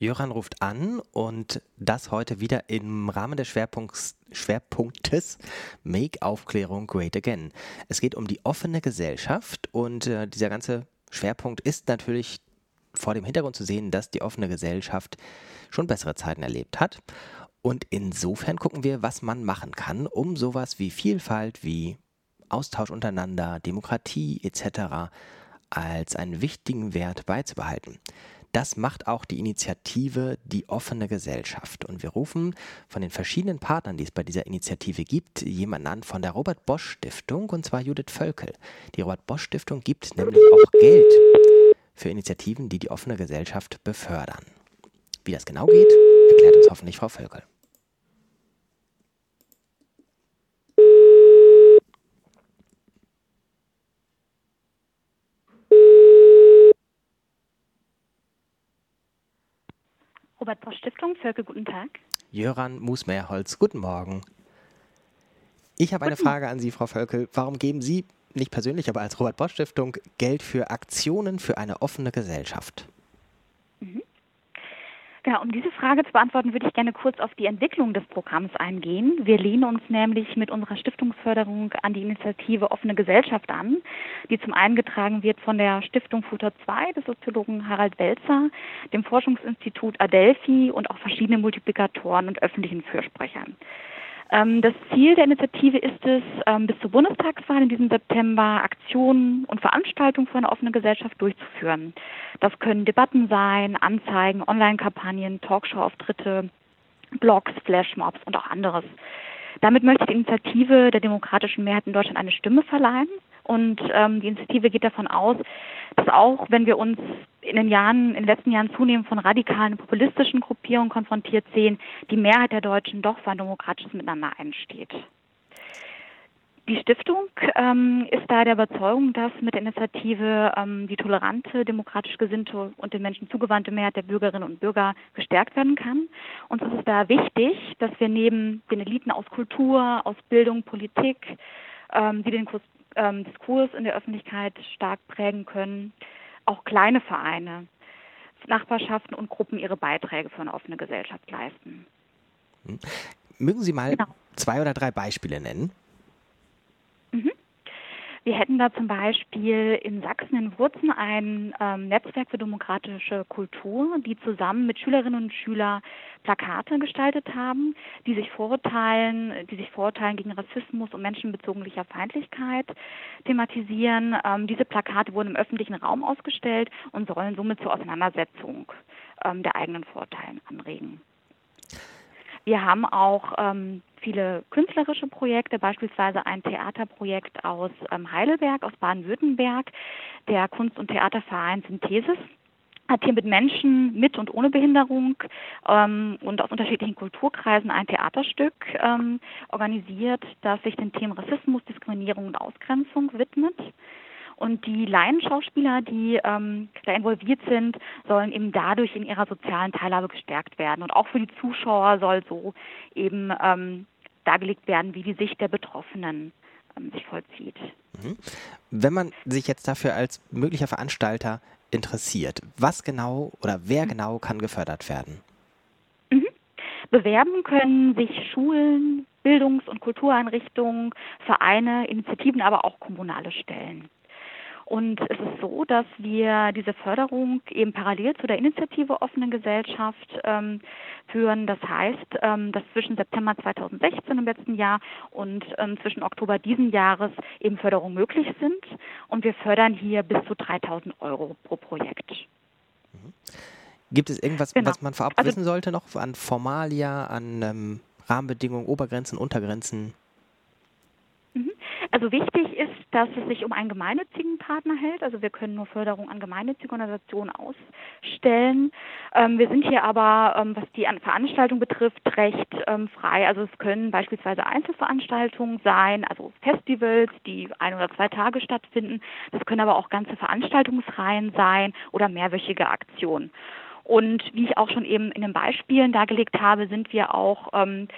Jöran ruft an und das heute wieder im Rahmen des Schwerpunkts, Schwerpunktes Make Aufklärung Great Again. Es geht um die offene Gesellschaft und äh, dieser ganze Schwerpunkt ist natürlich vor dem Hintergrund zu sehen, dass die offene Gesellschaft schon bessere Zeiten erlebt hat. Und insofern gucken wir, was man machen kann, um sowas wie Vielfalt, wie Austausch untereinander, Demokratie etc. als einen wichtigen Wert beizubehalten. Das macht auch die Initiative Die offene Gesellschaft. Und wir rufen von den verschiedenen Partnern, die es bei dieser Initiative gibt, jemanden an von der Robert Bosch Stiftung, und zwar Judith Völkel. Die Robert Bosch Stiftung gibt nämlich auch Geld für Initiativen, die die offene Gesellschaft befördern. Wie das genau geht, erklärt uns hoffentlich Frau Völkel. Robert Bosch Stiftung, Völke, guten Tag. Jöran Musmeerholz, guten Morgen. Ich habe eine Frage an Sie, Frau Völkel. Warum geben Sie, nicht persönlich, aber als Robert Bosch Stiftung, Geld für Aktionen für eine offene Gesellschaft? Ja, um diese Frage zu beantworten, würde ich gerne kurz auf die Entwicklung des Programms eingehen. Wir lehnen uns nämlich mit unserer Stiftungsförderung an die Initiative Offene Gesellschaft an, die zum einen getragen wird von der Stiftung Futter 2 des Soziologen Harald Welzer, dem Forschungsinstitut Adelphi und auch verschiedenen Multiplikatoren und öffentlichen Fürsprechern. Ähm, das Ziel der Initiative ist es, ähm, bis zur Bundestagswahl in diesem September Aktionen und Veranstaltungen für eine offene Gesellschaft durchzuführen. Das können Debatten sein, Anzeigen, Online-Kampagnen, Talkshow-Auftritte, Blogs, Flashmobs und auch anderes. Damit möchte die Initiative der demokratischen Mehrheit in Deutschland eine Stimme verleihen. Und ähm, die Initiative geht davon aus, dass auch wenn wir uns in den Jahren, in den letzten Jahren zunehmend von radikalen populistischen Gruppierungen konfrontiert sehen, die Mehrheit der Deutschen doch für ein demokratisches Miteinander einsteht. Die Stiftung ähm, ist da der Überzeugung, dass mit der Initiative ähm, die tolerante, demokratisch gesinnte und den Menschen zugewandte Mehrheit der Bürgerinnen und Bürger gestärkt werden kann. Und es ist da wichtig, dass wir neben den Eliten aus Kultur, aus Bildung, Politik, ähm, die den Kurs, ähm, Diskurs in der Öffentlichkeit stark prägen können, auch kleine Vereine, Nachbarschaften und Gruppen ihre Beiträge für eine offene Gesellschaft leisten. Hm. Mögen Sie mal genau. zwei oder drei Beispiele nennen? Wir hätten da zum Beispiel in Sachsen in Wurzen ein ähm, Netzwerk für demokratische Kultur, die zusammen mit Schülerinnen und Schülern Plakate gestaltet haben, die sich Vorurteilen, die sich Vorurteilen gegen Rassismus und menschenbezogenlicher Feindlichkeit thematisieren. Ähm, diese Plakate wurden im öffentlichen Raum ausgestellt und sollen somit zur Auseinandersetzung ähm, der eigenen Vorurteilen anregen. Wir haben auch ähm, viele künstlerische Projekte, beispielsweise ein Theaterprojekt aus ähm, Heidelberg, aus Baden-Württemberg, der Kunst- und Theaterverein Synthesis hat hier mit Menschen mit und ohne Behinderung ähm, und aus unterschiedlichen Kulturkreisen ein Theaterstück ähm, organisiert, das sich den Themen Rassismus, Diskriminierung und Ausgrenzung widmet. Und die Laienschauspieler, die ähm, da involviert sind, sollen eben dadurch in ihrer sozialen Teilhabe gestärkt werden. Und auch für die Zuschauer soll so eben ähm, dargelegt werden, wie die Sicht der Betroffenen ähm, sich vollzieht. Mhm. Wenn man sich jetzt dafür als möglicher Veranstalter interessiert, was genau oder wer mhm. genau kann gefördert werden? Mhm. Bewerben können sich Schulen, Bildungs- und Kultureinrichtungen, Vereine, Initiativen, aber auch kommunale Stellen. Und es ist so, dass wir diese Förderung eben parallel zu der Initiative Offene Gesellschaft ähm, führen. Das heißt, ähm, dass zwischen September 2016 im letzten Jahr und ähm, zwischen Oktober diesen Jahres eben Förderungen möglich sind. Und wir fördern hier bis zu 3000 Euro pro Projekt. Mhm. Gibt es irgendwas, genau. was man vorab also, wissen sollte noch an Formalia, an ähm, Rahmenbedingungen, Obergrenzen, Untergrenzen? Also wichtig ist, dass es sich um einen gemeinnützigen Partner hält. Also wir können nur Förderung an gemeinnützige Organisationen ausstellen. Ähm, wir sind hier aber, ähm, was die Veranstaltung betrifft, recht ähm, frei. Also es können beispielsweise Einzelveranstaltungen sein, also Festivals, die ein oder zwei Tage stattfinden. Das können aber auch ganze Veranstaltungsreihen sein oder mehrwöchige Aktionen. Und wie ich auch schon eben in den Beispielen dargelegt habe, sind wir auch ähm,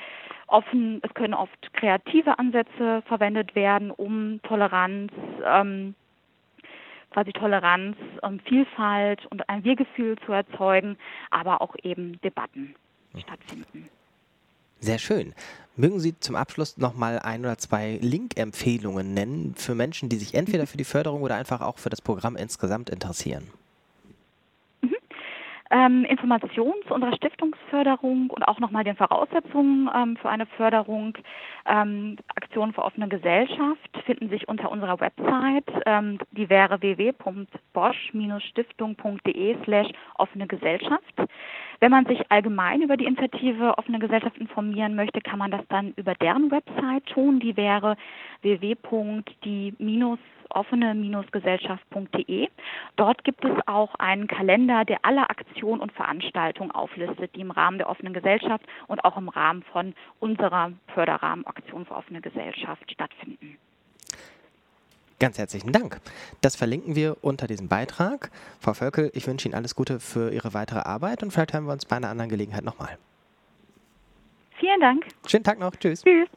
offen, es können oft kreative Ansätze verwendet werden, um Toleranz ähm, quasi Toleranz, ähm, Vielfalt und ein Wir-Gefühl zu erzeugen, aber auch eben Debatten stattfinden. Sehr schön. Mögen Sie zum Abschluss noch mal ein oder zwei Link-Empfehlungen nennen für Menschen, die sich entweder für die Förderung oder einfach auch für das Programm insgesamt interessieren? Ähm, Informationen zu unserer Stiftungsförderung und auch nochmal den Voraussetzungen ähm, für eine Förderung. Ähm, Aktionen für offene Gesellschaft finden sich unter unserer Website, ähm, die wäre www.bosch-stiftung.de slash offene Gesellschaft. Wenn man sich allgemein über die Initiative Offene Gesellschaft informieren möchte, kann man das dann über deren Website tun. Die wäre www.die- offene-gesellschaft.de. Dort gibt es auch einen Kalender, der alle Aktionen und Veranstaltungen auflistet, die im Rahmen der offenen Gesellschaft und auch im Rahmen von unserer Förderrahmenaktion für offene Gesellschaft stattfinden. Ganz herzlichen Dank. Das verlinken wir unter diesem Beitrag. Frau Völkel, ich wünsche Ihnen alles Gute für Ihre weitere Arbeit und vielleicht hören wir uns bei einer anderen Gelegenheit nochmal. Vielen Dank. Schönen Tag noch. Tschüss. Tschüss.